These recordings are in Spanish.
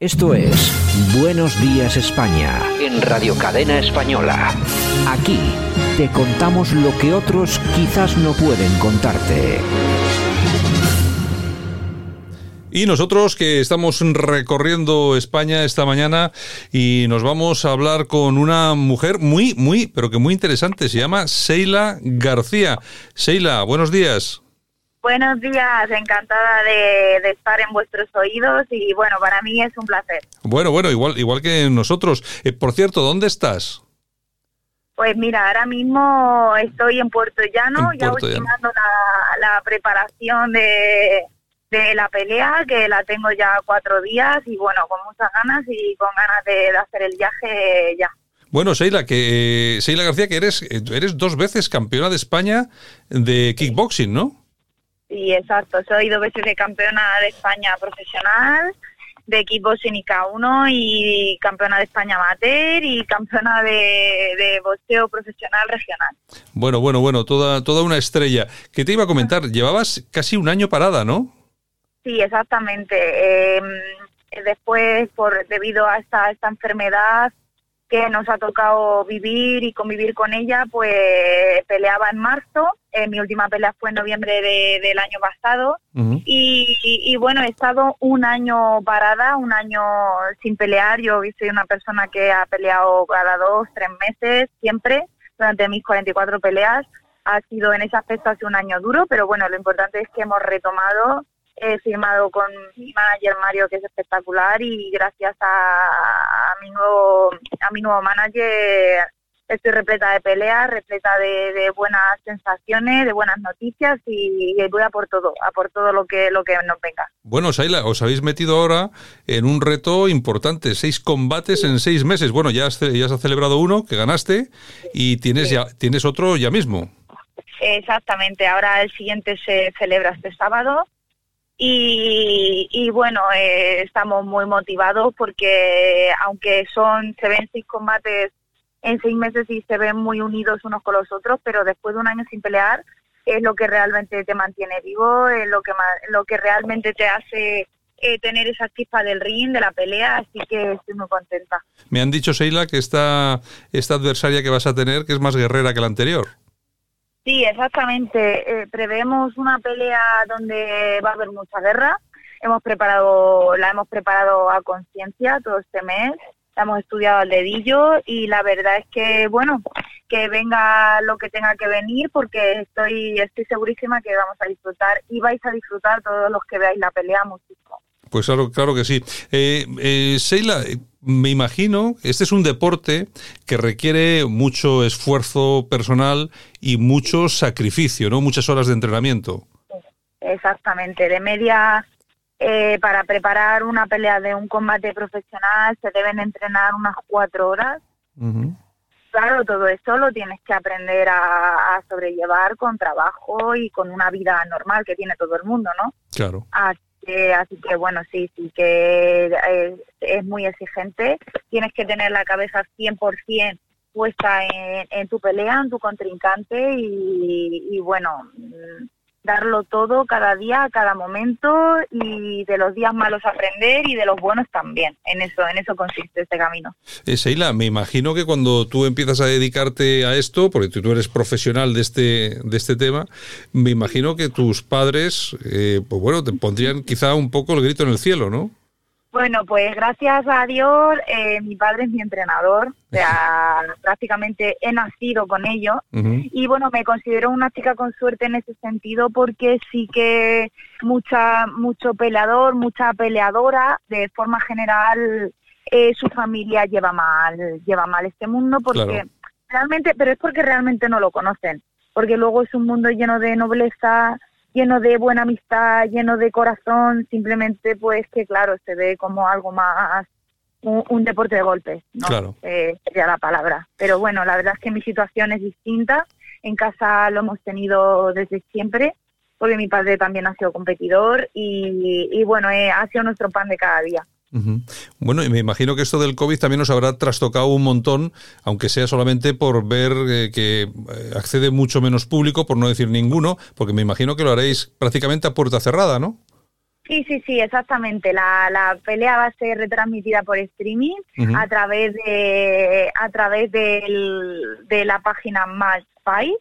Esto es Buenos Días España en Radio Cadena Española. Aquí te contamos lo que otros quizás no pueden contarte. Y nosotros que estamos recorriendo España esta mañana y nos vamos a hablar con una mujer muy, muy, pero que muy interesante. Se llama Seila García. Seila, buenos días. Buenos días, encantada de, estar en vuestros oídos y bueno, para mí es un placer. Bueno, bueno, igual, igual que nosotros. Eh, por cierto, ¿dónde estás? Pues mira, ahora mismo estoy en Puerto Llano, ya terminando la, preparación de, de la pelea, que la tengo ya cuatro días y bueno, con muchas ganas y con ganas de, hacer el viaje ya. Bueno, Seila, que eh, Seila García, que eres, eres dos veces campeona de España de kickboxing, ¿no? Sí, exacto. Soy dos veces de campeona de España profesional, de equipo Sinica 1 y campeona de España amateur y campeona de, de boxeo profesional regional. Bueno, bueno, bueno, toda, toda una estrella. ¿Qué te iba a comentar? Llevabas casi un año parada, ¿no? Sí, exactamente. Em, después, por debido a esta, esta enfermedad, que nos ha tocado vivir y convivir con ella, pues peleaba en marzo. Eh, mi última pelea fue en noviembre del año pasado. y, bueno, he estado un año parada, un año sin pelear. Yo soy una persona que ha peleado cada dos, tres meses, siempre, durante mis 44 peleas. Ha sido en ese aspecto hace un año duro, pero bueno, lo importante es que hemos retomado he firmado con mi manager Mario que es espectacular y gracias a, mi nuevo a mi nuevo manager estoy repleta de peleas, repleta de, buenas sensaciones, de buenas noticias y, voy a por todo, a por todo lo que lo que nos venga. Bueno, Saila, os habéis metido ahora en un reto importante, seis combates en seis meses. Bueno, ya has, ya has celebrado uno que ganaste y tienes ya tienes otro ya mismo. Exactamente, ahora el siguiente se celebra este sábado y, bueno, eh, estamos muy motivados porque aunque son se ven seis combates en seis meses y se ven muy unidos unos con los otros, pero después de un año sin pelear es lo que realmente te mantiene vivo, es lo que lo que realmente te hace eh, tener esa chispa del ring, de la pelea, así que estoy muy contenta. Me han dicho, Seila, que esta, esta adversaria que vas a tener que es más guerrera que la anterior. Sí, exactamente. Eh, prevemos una pelea donde va a haber mucha guerra. Hemos preparado, la hemos preparado a conciencia todo este mes. La hemos estudiado al dedillo y la verdad es que, bueno, que venga lo que tenga que venir porque estoy, estoy segurísima que vamos a disfrutar y vais a disfrutar todos los que veáis la pelea muchísimo. Pues claro, claro que sí. Eh, eh, Sheila, me imagino, este es un deporte que requiere mucho esfuerzo personal y mucho sacrificio, ¿no? Muchas horas de entrenamiento. Exactamente, de media eh, para preparar una pelea de un combate profesional se deben entrenar unas cuatro horas. Claro, todo eso lo tienes que aprender a, sobrellevar con trabajo y con una vida normal que tiene todo el mundo, ¿no? Claro así que bueno, sí, sí que es, muy exigente. Tienes que tener la cabeza 100% puesta en, en tu pelea, en tu contrincante y, y bueno, darlo todo cada día, cada momento y de los días malos aprender y de los buenos también. En eso, en eso consiste este camino. Eh, Seila, me imagino que cuando tú empiezas a dedicarte a esto, porque tú eres profesional de este, de este tema, me imagino que tus padres, eh, pues bueno, te pondrían quizá un poco el grito en el cielo, ¿no? Bueno, pues gracias a Dios, eh, mi padre es mi entrenador, o sea, prácticamente he nacido con ello. Y bueno, me considero una chica con suerte en ese sentido porque sí que mucha, mucho peleador, mucha peleadora, de forma general, eh, su familia lleva mal, lleva mal este mundo porque realmente, pero es porque realmente no lo conocen, porque luego es un mundo lleno de nobleza, lleno de buena amistad, lleno de corazón, simplemente pues que claro, se ve como algo más un, deporte de golpes, ¿no? Claro. Eh, sería la palabra. Pero bueno, la verdad es que mi situación es distinta. En casa lo hemos tenido desde siempre, porque mi padre también ha sido competidor y, y bueno, eh, ha sido nuestro pan de cada día. Bueno, y me imagino que esto del COVID también nos habrá trastocado un montón, aunque sea solamente por ver eh, que eh, accede mucho menos público, por no decir ninguno, porque me imagino que lo haréis prácticamente a puerta cerrada, ¿no? Sí, sí, sí, exactamente. La, la pelea va a ser retransmitida por streaming a través de a través del- de la página Match Fight.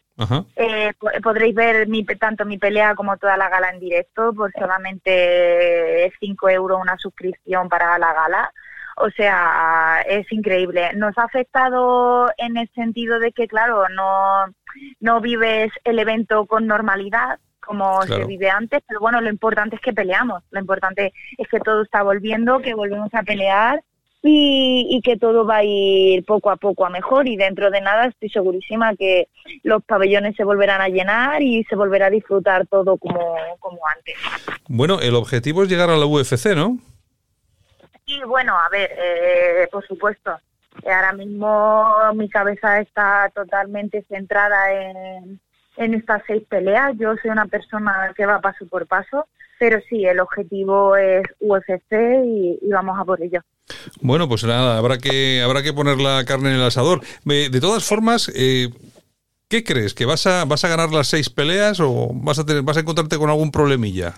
Eh, po- podréis ver mi, tanto mi pelea como toda la gala en directo por solamente 5 euros una suscripción para la gala. O sea, es increíble. Nos ha afectado en el sentido de que, claro, no, no vives el evento con normalidad como Claro. se vive antes, pero bueno, lo importante es que peleamos. Lo importante es que todo está volviendo, que volvemos a pelear y, y que todo va a ir poco a poco a mejor y dentro de nada estoy segurísima que los pabellones se volverán a llenar y se volverá a disfrutar todo como, como antes. Bueno, el objetivo es llegar a la UFC, ¿no? Y bueno, a ver, eh, por supuesto, ahora mismo mi cabeza está totalmente centrada en, en estas seis peleas. Yo soy una persona que va paso por paso, pero sí, el objetivo es UFC y, y vamos a por ello. Bueno, pues nada, habrá que, habrá que poner la carne en el asador. De todas formas, eh, ¿qué crees? ¿Que vas a, vas a ganar las seis peleas o vas a, tener, vas a encontrarte con algún problemilla?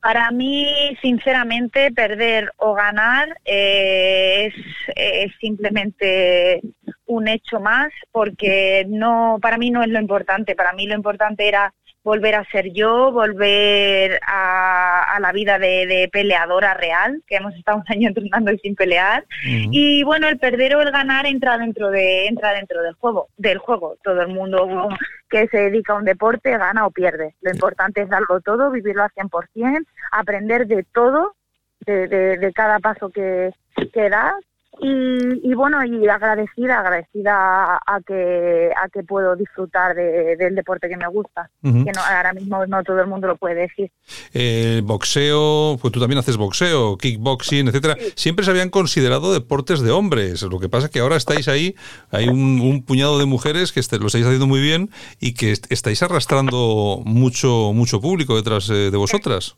Para mí, sinceramente, perder o ganar eh, es, es simplemente un hecho más, porque no, para mí no es lo importante. Para mí lo importante era volver a ser yo, volver a, a la vida de, de peleadora real, que hemos estado un año entrenando y sin pelear. Y bueno, el perder o el ganar entra dentro de entra dentro del juego, del juego. Todo el mundo que se dedica a un deporte gana o pierde. Lo importante es darlo todo, vivirlo al 100%, aprender de todo, de, de, de cada paso que, que das. Y, y bueno, y agradecida, agradecida a, a que a que puedo disfrutar de- del deporte que me gusta, que no, ahora mismo no todo el mundo lo puede decir. El boxeo, pues tú también haces boxeo, kickboxing, etcétera. Siempre se habían considerado deportes de hombres. Lo que pasa es que ahora estáis ahí, hay un, un puñado de mujeres que lo estáis haciendo muy bien y que est- estáis arrastrando mucho, mucho público detrás eh, de vosotras.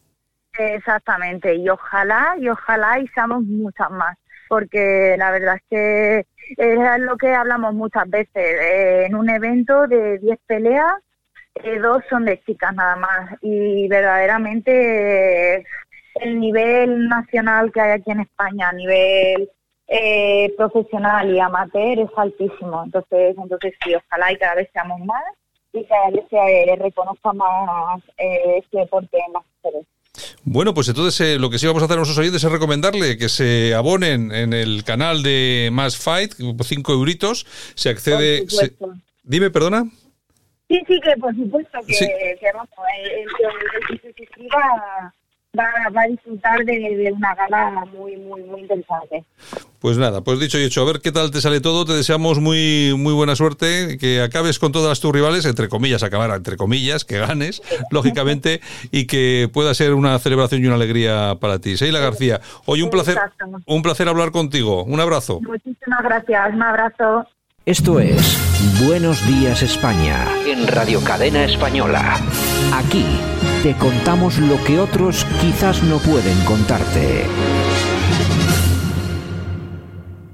Exactamente, y ojalá, y ojalá y seamos muchas más, porque la verdad es que es lo que hablamos muchas veces, eh, en un evento de 10 peleas, eh, dos son de chicas nada más, y verdaderamente eh, el nivel nacional que hay aquí en España, a nivel profesional y amateur es altísimo, entonces, entonces sí, ojalá y cada vez seamos más y cada vez se reconozca más este deporte las mujeres. Bueno, pues entonces eh, lo que sí vamos a hacer a nuestros oyentes es recomendarle que se abonen en el canal de Más Fight, por 5 euritos, se accede... Se- dime, perdona. Sí, sí, que por supuesto que, Sí. que vamos, el, el, el que se suscriba va, va a disfrutar de, de una gala muy, muy, muy interesante. Pues nada, pues dicho y hecho, a ver qué tal te sale todo. Te deseamos muy, muy buena suerte, que acabes con todas tus rivales, entre comillas, acabar entre comillas, que ganes, lógicamente, y que pueda ser una celebración y una alegría para ti. Seila García, hoy un placer, un placer hablar contigo. Un abrazo. Muchísimas gracias, un abrazo. Esto es Buenos Días España en Radio Cadena Española. Aquí te contamos lo que otros quizás no pueden contarte.